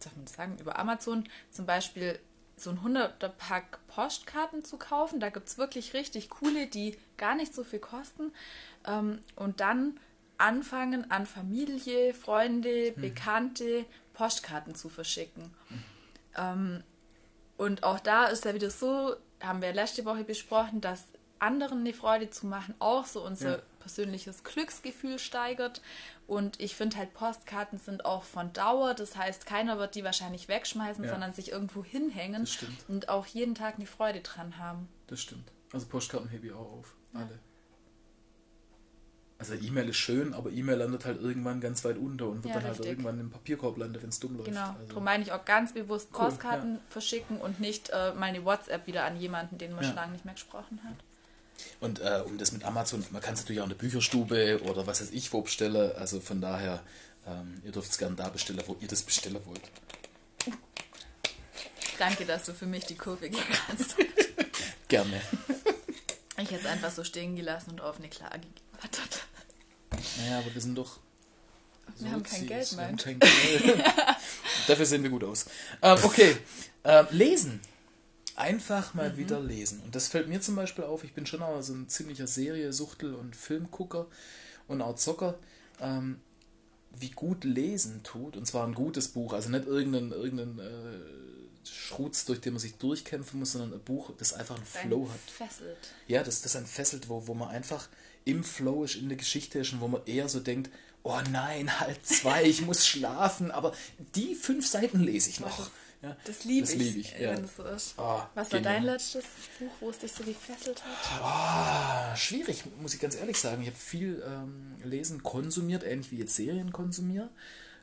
darf man das sagen, über Amazon zum Beispiel so ein 100er Pack Postkarten zu kaufen. Da gibt es wirklich richtig coole, die gar nicht so viel kosten. Ähm, und dann anfangen an Familie, Freunde, hm. Bekannte Postkarten zu verschicken. Hm. Ähm, und auch da ist ja wieder so, haben wir letzte Woche besprochen, dass anderen eine Freude zu machen auch so unser ja. persönliches Glücksgefühl steigert. Und ich finde halt, Postkarten sind auch von Dauer. Das heißt, keiner wird die wahrscheinlich wegschmeißen, ja. sondern sich irgendwo hinhängen und auch jeden Tag eine Freude dran haben. Das stimmt. Also Postkarten hebe ich auch auf. Ja. Alle. Also E-Mail ist schön, aber E-Mail landet halt irgendwann ganz weit unter und wird dann halt irgendwann im Papierkorb landen, wenn es dumm läuft. Genau, also. darum meine ich auch ganz bewusst cool, Postkarten ja. verschicken und nicht äh, meine WhatsApp wieder an jemanden, den man schon lange nicht mehr gesprochen hat. Und äh, um das mit Amazon, man kann es natürlich auch in der Bücherstube oder was weiß ich wo bestellen. Also von daher, ähm, ihr dürft es gerne da bestellen, wo ihr das bestellen wollt. Danke, dass du für mich die Kurve gehen kannst. gerne. Ich hätte es einfach so stehen gelassen und auf eine Klage gewartet. Naja, aber wir sind doch. Wir haben kein Geld, mehr. Dafür sehen wir gut aus. Ähm, okay, ähm, lesen einfach mal mhm. wieder lesen. Und das fällt mir zum Beispiel auf. Ich bin schon auch so ein ziemlicher Serie-Suchtel und Filmgucker und auch Zocker. Ähm, wie gut lesen tut, und zwar ein gutes Buch, also nicht irgendein, irgendein äh, Schrutz, durch den man sich durchkämpfen muss, sondern ein Buch, das einfach einen Flow hat. Fesselt. Ja, das, das einen fesselt, wo, wo man einfach im Flow ist, in der Geschichte ist und wo man eher so denkt, oh nein, halb zwei, ich muss schlafen, aber die fünf Seiten lese ich noch. Ja, das liebe ich, lieb ich wenn es so ist. Oh, Was war dein letztes Buch, wo es dich so gefesselt hat? Oh, schwierig, muss ich ganz ehrlich sagen. Ich habe viel ähm, Lesen konsumiert, ähnlich wie jetzt Serien konsumiere.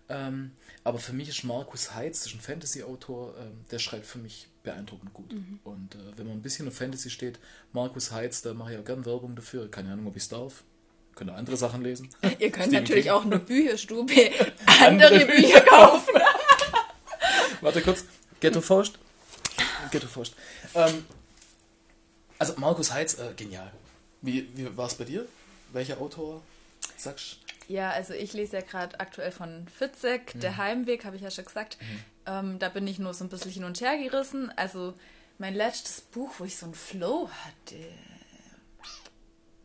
Ähm, aber für mich ist Markus Heitz, das ist ein Fantasy-Autor, ähm, der schreibt für mich beeindruckend gut. Mhm. Und äh, wenn man ein bisschen auf Fantasy steht, Markus Heitz, da mache ich auch gerne Werbung dafür. Keine Ahnung, ob ich es darf. Könnt ihr andere Sachen lesen? Ihr könnt natürlich King. auch eine Bücherstube andere Bücher kaufen. Warte kurz. Ghetto Faust. Ghetto Faust. Ähm, also Markus Heitz, äh, genial. Wie, wie war es bei dir? Welcher Autor sagst Ja, also ich lese ja gerade aktuell von Fitzek, mhm. Der Heimweg, habe ich ja schon gesagt. Mhm. Ähm, da bin ich nur so ein bisschen hin und her gerissen. Also mein letztes Buch, wo ich so einen Flow hatte,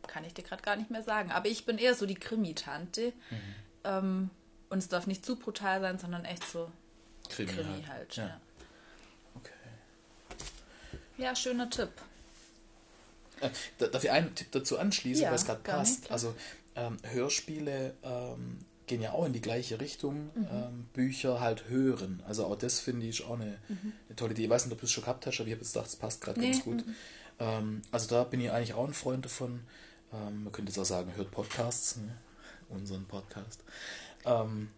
kann ich dir gerade gar nicht mehr sagen. Aber ich bin eher so die Krimi-Tante. Mhm. Ähm, und es darf nicht zu brutal sein, sondern echt so Krimi, Krimi halt. halt ja. ja. Okay. Ja, schöner Tipp. Äh, darf ich einen Tipp dazu anschließen, ja, weil es gerade passt? Nicht, also ähm, Hörspiele ähm, gehen ja auch in die gleiche Richtung. Mhm. Ähm, Bücher halt hören. Also auch das finde ich auch eine, mhm. eine, tolle Idee. Ich weiß nicht, ob du es schon gehabt hast, aber ich habe jetzt gedacht, es passt gerade nee. ganz gut. Mhm. Ähm, also da bin ich eigentlich auch ein Freund davon. Ähm, man könnte jetzt auch sagen, hört Podcasts, ne? unseren Podcast. Ähm,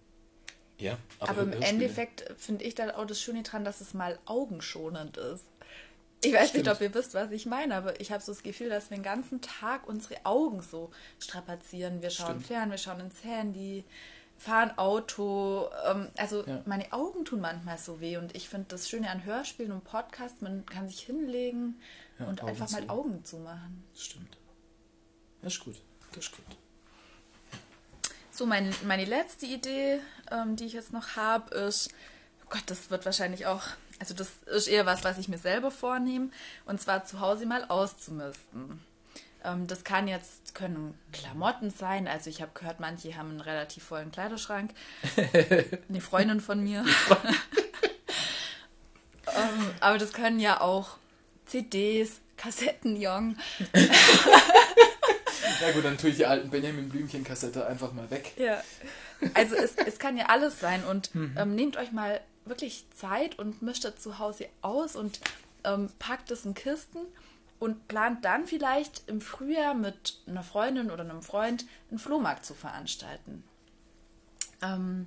ja, aber, aber im Endeffekt finde ich da auch das Schöne dran, dass es mal augenschonend ist. Ich weiß Stimmt. nicht, ob ihr wisst, was ich meine, aber ich habe so das Gefühl, dass wir den ganzen Tag unsere Augen so strapazieren. Wir schauen Stimmt. fern, wir schauen ins Handy, fahren Auto. Ähm, also ja. meine Augen tun manchmal so weh und ich finde das Schöne an Hörspielen und Podcasts, man kann sich hinlegen ja, und Augen einfach zu. mal Augen zumachen. Stimmt. Das ist gut. Das ist gut. So, mein, meine letzte Idee, ähm, die ich jetzt noch habe, ist, oh Gott, das wird wahrscheinlich auch, also das ist eher was, was ich mir selber vornehme, und zwar zu Hause mal auszumisten. Ähm, das kann jetzt, können Klamotten sein, also ich habe gehört, manche haben einen relativ vollen Kleiderschrank. Eine Freundin von mir. ähm, aber das können ja auch CDs, Kassetten, Jong. Ja gut, dann tue ich die alten Benjamin Blümchen-Kassette einfach mal weg. Ja. Also es, es kann ja alles sein und mhm. ähm, nehmt euch mal wirklich Zeit und mischt das zu Hause aus und ähm, packt es in Kisten und plant dann vielleicht im Frühjahr mit einer Freundin oder einem Freund einen Flohmarkt zu veranstalten. Ähm,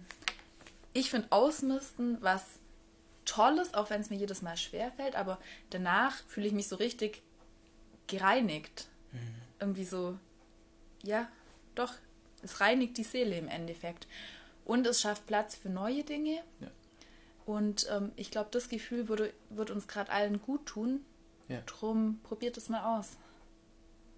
ich finde Ausmisten was Tolles, auch wenn es mir jedes Mal schwerfällt, aber danach fühle ich mich so richtig gereinigt. Mhm irgendwie so, ja, doch, es reinigt die Seele im Endeffekt. Und es schafft Platz für neue Dinge. Ja. Und ähm, ich glaube, das Gefühl würde, wird uns gerade allen gut tun. Ja. Drum probiert es mal aus.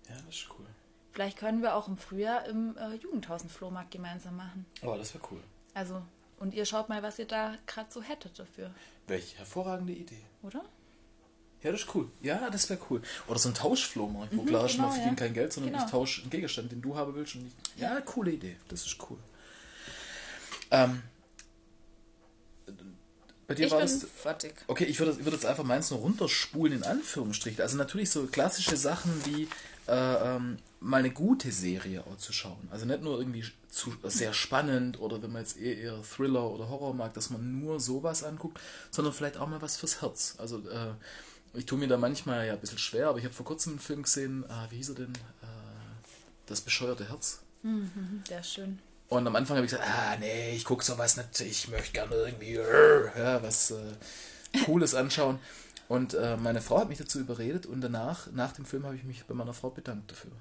Ja, das ist cool. Vielleicht können wir auch im Frühjahr im äh, Jugendhausen-Flohmarkt gemeinsam machen. Oh, das wäre cool. Also, und ihr schaut mal, was ihr da gerade so hättet dafür. Welche hervorragende Idee. Oder? Ja, das ist cool. Ja, das wäre cool. Oder so ein Tauschflohmarkt, wo mhm, klar genau, schon ja. kein Geld, sondern genau. ich tausche einen Gegenstand, den du haben willst. Und ich, ja, coole Idee. Das ist cool. Ähm, bei dir ich war bin das, fertig. Okay, ich würde, würde jetzt einfach meins nur runterspulen, in Anführungsstrichen. Also natürlich so klassische Sachen wie äh, ähm, mal eine gute Serie zu schauen. Also nicht nur irgendwie zu, sehr spannend oder wenn man jetzt eher, eher Thriller oder Horror mag, dass man nur sowas anguckt, sondern vielleicht auch mal was fürs Herz. Also äh, ich tue mir da manchmal ja ein bisschen schwer, aber ich habe vor kurzem einen Film gesehen, äh, wie hieß er denn? Äh, das bescheuerte Herz. Mhm, der ist schön. Und am Anfang habe ich gesagt, ah nee, ich gucke sowas nicht, ich möchte gerne irgendwie ja, was äh, Cooles anschauen. Und äh, meine Frau hat mich dazu überredet und danach, nach dem Film, habe ich mich bei meiner Frau bedankt dafür,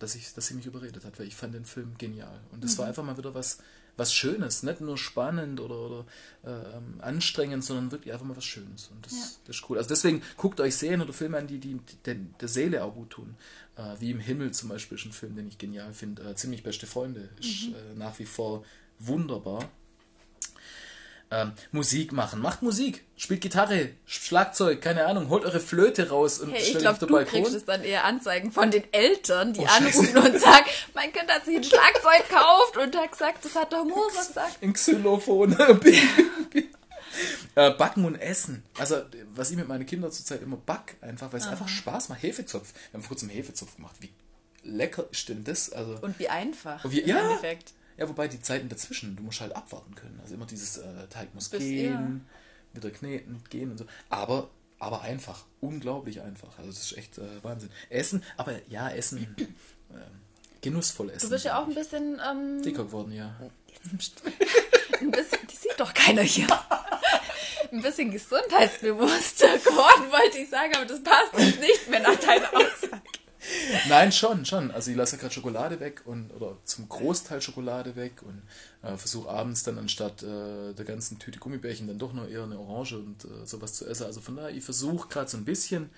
dass, ich, dass sie mich überredet hat, weil ich fand den Film genial. Und es mhm. war einfach mal wieder was, was Schönes, nicht nur spannend oder, oder äh, anstrengend, sondern wirklich einfach mal was Schönes. Und das, ja. das, ist cool. Also deswegen guckt euch Serien oder Filme an, die, die, die der, der Seele auch gut tun. Äh, wie im Himmel zum Beispiel ist ein Film, den ich genial finde. Äh, Ziemlich beste Freunde ist mhm. Äh, nach wie vor wunderbar. Ähm, Musik machen. Macht Musik. Spielt Gitarre, Schlagzeug, keine Ahnung. Holt eure Flöte raus und hey, stellt glaub, auf den Balkon. Ich glaube, du kriegst es dann eher Anzeigen von den Eltern, die oh, anrufen und sagen, mein Kind hat sich ein Schlagzeug gekauft und hat gesagt, das hat der Mose gesagt. Ein Xylophon. äh, backen und Essen. Also, was ich mit meinen Kindern zurzeit immer back, einfach, weil es einfach Spaß macht. Hefezopf. Wir haben vor kurzem Hefezopf gemacht. Wie lecker ist denn das? Also, und wie einfach. Und wie, ja, Endeffekt. Ja, wobei die Zeiten dazwischen, du musst halt abwarten können. Also immer dieses äh, Teig muss Bis gehen, ja. wieder kneten, gehen und so. Aber, aber einfach. Unglaublich einfach. Also das ist echt äh, Wahnsinn. Essen, aber ja, Essen. Äh, genussvoll essen. Du bist ja auch ein bisschen. Ähm, Dicker geworden, ja. ein bisschen, die sieht doch keiner hier. ein bisschen gesundheitsbewusster geworden, wollte ich sagen, aber das passt jetzt nicht mehr nach deiner Aussage. Nein, schon, schon. Also ich lasse gerade Schokolade weg und oder zum Großteil Schokolade weg und äh, versuche abends dann anstatt äh, der ganzen Tüte Gummibärchen dann doch noch eher eine Orange und äh, sowas zu essen. Also von daher, ich versuche gerade so ein bisschen,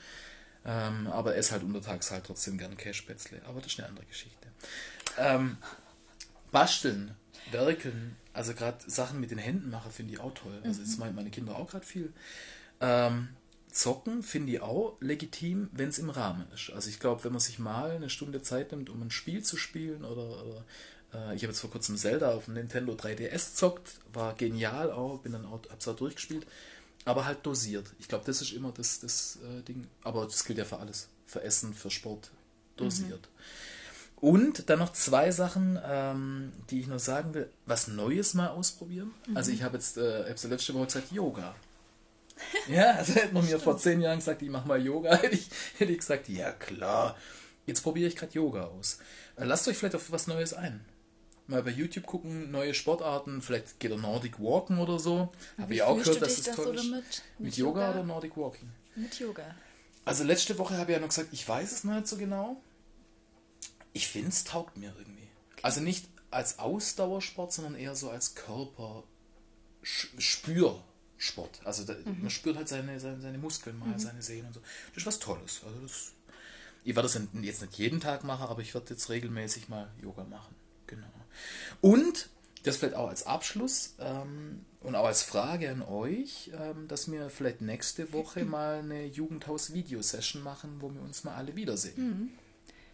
ähm, aber esse halt untertags halt trotzdem gern Cashspätzle. Aber das ist eine andere Geschichte. Ähm, basteln, werkeln, also gerade Sachen mit den Händen machen, finde ich auch toll. Also das mhm. meinen meine Kinder auch gerade viel. Ähm, Zocken finde ich auch legitim, wenn es im Rahmen ist. Also ich glaube, wenn man sich mal eine Stunde Zeit nimmt, um ein Spiel zu spielen oder, oder äh, ich habe jetzt vor kurzem Zelda auf dem Nintendo 3DS zockt, war genial auch, bin dann auch, hab's auch durchgespielt, aber halt dosiert. Ich glaube, das ist immer das, das äh, Ding, aber das gilt ja für alles, für Essen, für Sport, dosiert. Mhm. Und dann noch zwei Sachen, ähm, die ich noch sagen will, was Neues mal ausprobieren. Mhm. Also ich habe jetzt, äh, habe letzte Woche gesagt, Yoga. Ja, also hätte man mir vor zehn Jahren gesagt, ich mache mal Yoga, hätte ich, hätte ich gesagt, ja klar. Jetzt probiere ich gerade Yoga aus. Äh, lasst euch vielleicht auf was Neues ein. Mal bei YouTube gucken, neue Sportarten, vielleicht geht er Nordic Walken oder so. Habe ich auch gehört, dass es das toll ist. Mit, mit, mit Yoga, Yoga oder Nordic Walking? Mit Yoga. Also letzte Woche habe ich ja noch gesagt, ich weiß es noch nicht so genau. Ich finde, es taugt mir irgendwie. Okay. Also nicht als Ausdauersport, sondern eher so als Körper. Spür, Sport. Also da, mhm. man spürt halt seine, seine, seine Muskeln mal, mhm. seine Sehnen und so. Das ist was Tolles. Also das, ich werde das jetzt nicht jeden Tag machen, aber ich werde jetzt regelmäßig mal Yoga machen. Genau. Und das vielleicht auch als Abschluss ähm, und auch als Frage an euch, ähm, dass wir vielleicht nächste Woche mal eine Jugendhaus-Video-Session machen, wo wir uns mal alle wiedersehen.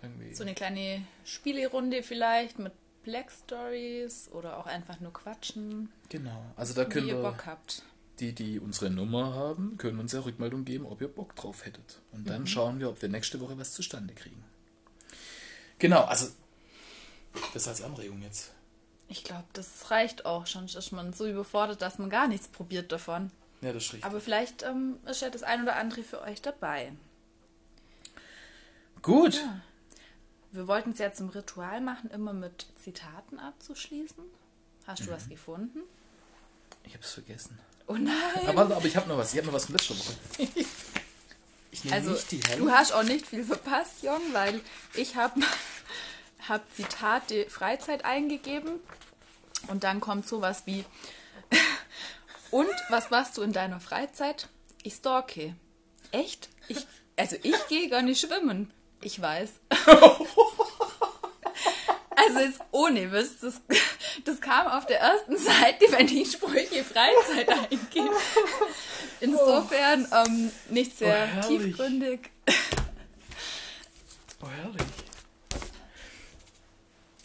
Mhm. So eine kleine Spielerunde vielleicht mit Black Stories oder auch einfach nur quatschen. Genau, also da könnt ihr Bock habt die, die unsere Nummer haben, können uns ja Rückmeldung geben, ob ihr Bock drauf hättet. Und dann mhm. schauen wir, ob wir nächste Woche was zustande kriegen. Genau, also das als Anregung jetzt. Ich glaube, das reicht auch. Schon ist man so überfordert, dass man gar nichts probiert davon. Ja, das ist richtig. Aber vielleicht ähm, ist ja das ein oder andere für euch dabei. Gut. Ja. Wir wollten es ja zum Ritual machen, immer mit Zitaten abzuschließen. Hast du mhm. was gefunden? Ich habe es vergessen. Oh nein. Aber, aber ich habe noch was. Ich habe noch was von letzter Woche. Ich nehme also, nicht die Hälfte. Du hast auch nicht viel verpasst, Jong, weil ich habe hab Zitate Freizeit eingegeben und dann kommt sowas wie Und was machst du in deiner Freizeit? Ich stalke. Echt? Ich, also ich gehe gar nicht schwimmen. Ich weiß. also jetzt ohne Witz, das, das kam auf der ersten Seite, wenn ich Sprüche Freizeit eingebe. Insofern ähm, nicht sehr oh, tiefgründig. Oh, herrlich.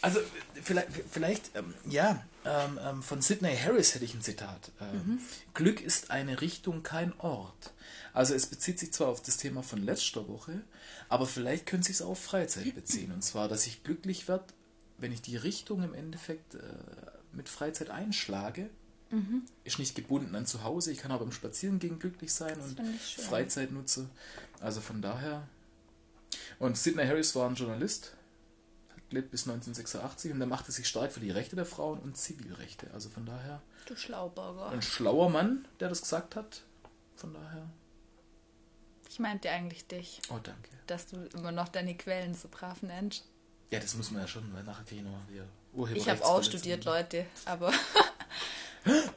Also vielleicht, vielleicht ähm, ja, ähm, ähm, von Sidney Harris hätte ich ein Zitat. Ähm, mhm. Glück ist eine Richtung, kein Ort. Also es bezieht sich zwar auf das Thema von letzter Woche, aber vielleicht könnte sich es auch auf Freizeit beziehen. Und zwar, dass ich glücklich werde, wenn ich die Richtung im Endeffekt äh, mit Freizeit einschlage. Mhm. Ist nicht gebunden an zu Hause. Ich kann aber im Spazierengehen glücklich sein das und Freizeit nutze. Also von daher. Und Sidney Harris war ein Journalist, lebt bis 1986 und der machte sich stark für die Rechte der Frauen und Zivilrechte. Also von daher. Du Schlauburger. Ein schlauer Mann, der das gesagt hat. Von daher. Ich meinte eigentlich dich. Oh, danke. Dass du immer noch deine Quellen so brav nennst. Ja, das muss man ja schon, weil nachher kriege ich wieder Ich habe auch studiert, Leute, aber.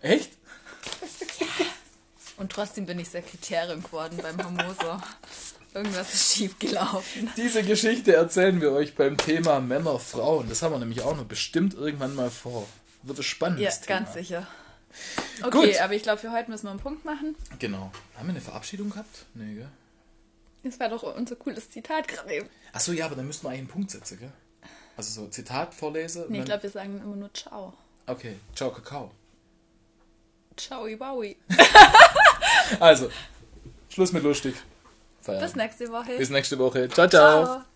Echt? ja. Und trotzdem bin ich Sekretärin geworden beim Hamoser. Irgendwas ist schief gelaufen. Diese Geschichte erzählen wir euch beim Thema Männer, Frauen. Das haben wir nämlich auch noch bestimmt irgendwann mal vor. Wird es spannend. Ja, Thema. ganz sicher. Okay, Gut. aber ich glaube, für heute müssen wir einen Punkt machen. Genau. Haben wir eine Verabschiedung gehabt? Nee, gell? Das war doch unser cooles Zitat gerade eben. Achso, ja, aber dann müssen wir eigentlich einen Punkt setzen, gell? Also so Zitat vorlese. Nee, ich glaube, wir sagen immer nur Ciao. Okay, Ciao, Kakao. Ciao, Wowi. also, Schluss mit lustig. Feiern. Bis nächste Woche. Bis nächste Woche. ciao. ciao. ciao.